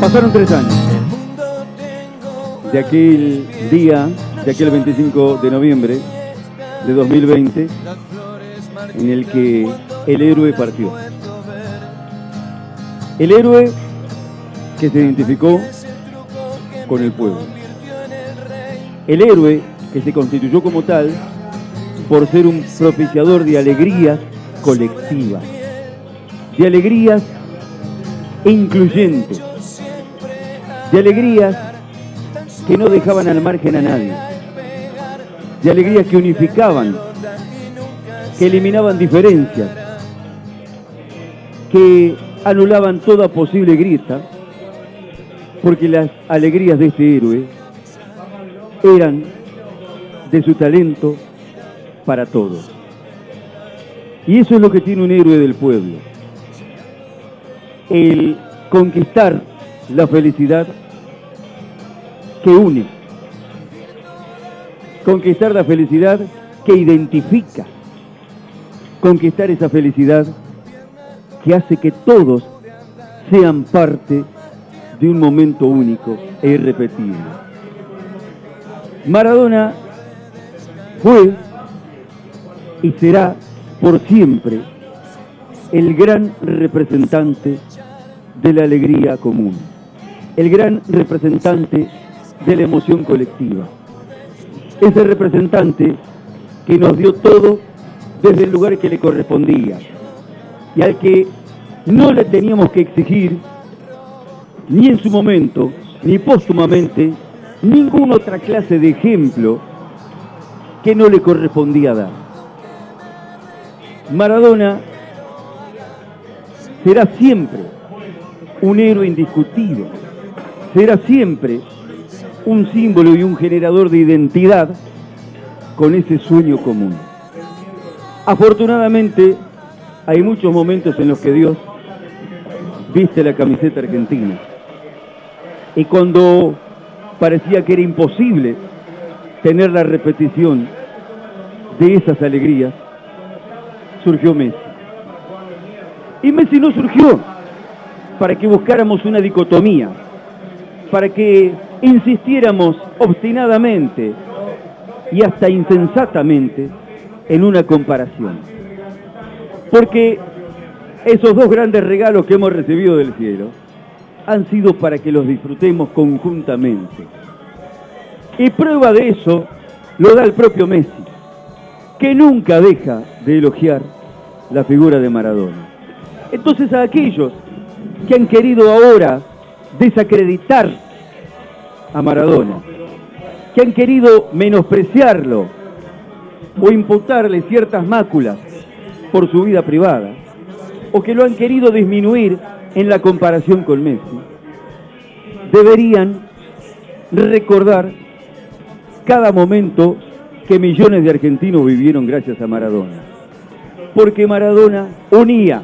Pasaron tres años de aquel día, de aquel 25 de noviembre de 2020, en el que el héroe partió. El héroe que se identificó con el pueblo. El héroe que se constituyó como tal por ser un propiciador de alegrías colectivas, de alegrías incluyentes, de alegrías que no dejaban al margen a nadie, de alegrías que unificaban, que eliminaban diferencias, que anulaban toda posible grieta, porque las alegrías de este héroe eran de su talento para todos. Y eso es lo que tiene un héroe del pueblo. El conquistar la felicidad que une. Conquistar la felicidad que identifica. Conquistar esa felicidad que hace que todos sean parte de un momento único e irrepetible. Maradona fue y será por siempre el gran representante de la alegría común, el gran representante de la emoción colectiva. Ese representante que nos dio todo desde el lugar que le correspondía y al que no le teníamos que exigir ni en su momento, ni póstumamente, ninguna otra clase de ejemplo que no le correspondía dar. Maradona será siempre un héroe indiscutido, será siempre un símbolo y un generador de identidad con ese sueño común. Afortunadamente, hay muchos momentos en los que Dios viste la camiseta argentina. Y cuando parecía que era imposible tener la repetición de esas alegrías, surgió Messi. Y Messi no surgió para que buscáramos una dicotomía, para que insistiéramos obstinadamente y hasta insensatamente en una comparación. Porque esos dos grandes regalos que hemos recibido del cielo han sido para que los disfrutemos conjuntamente. Y prueba de eso lo da el propio Messi, que nunca deja de elogiar la figura de Maradona. Entonces a aquellos que han querido ahora desacreditar a Maradona, que han querido menospreciarlo o imputarle ciertas máculas por su vida privada, o que lo han querido disminuir en la comparación con Messi, deberían recordar cada momento que millones de argentinos vivieron gracias a Maradona. Porque Maradona unía,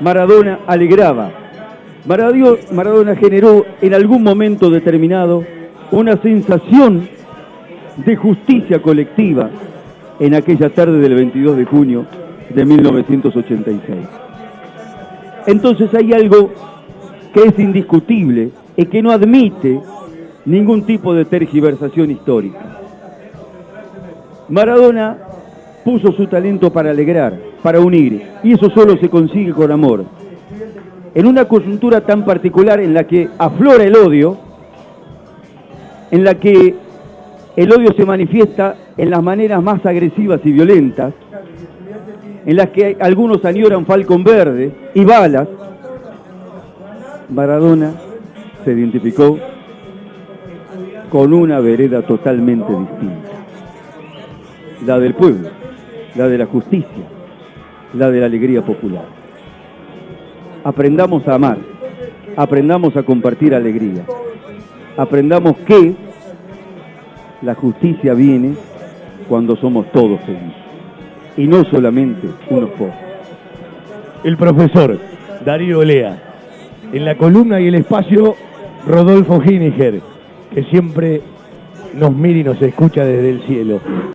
Maradona alegraba, Maradona generó en algún momento determinado una sensación de justicia colectiva en aquella tarde del 22 de junio de 1986. Entonces hay algo que es indiscutible y que no admite ningún tipo de tergiversación histórica. Maradona puso su talento para alegrar, para unir, y eso solo se consigue con amor. En una coyuntura tan particular en la que aflora el odio, en la que el odio se manifiesta en las maneras más agresivas y violentas, en las que algunos añoran falcón verde y balas, Maradona se identificó con una vereda totalmente distinta. La del pueblo, la de la justicia, la de la alegría popular. Aprendamos a amar, aprendamos a compartir alegría, aprendamos que la justicia viene cuando somos todos felices y no solamente unos pocos. El profesor Darío Lea. En la columna y el espacio, Rodolfo Giniger, que siempre nos mira y nos escucha desde el cielo.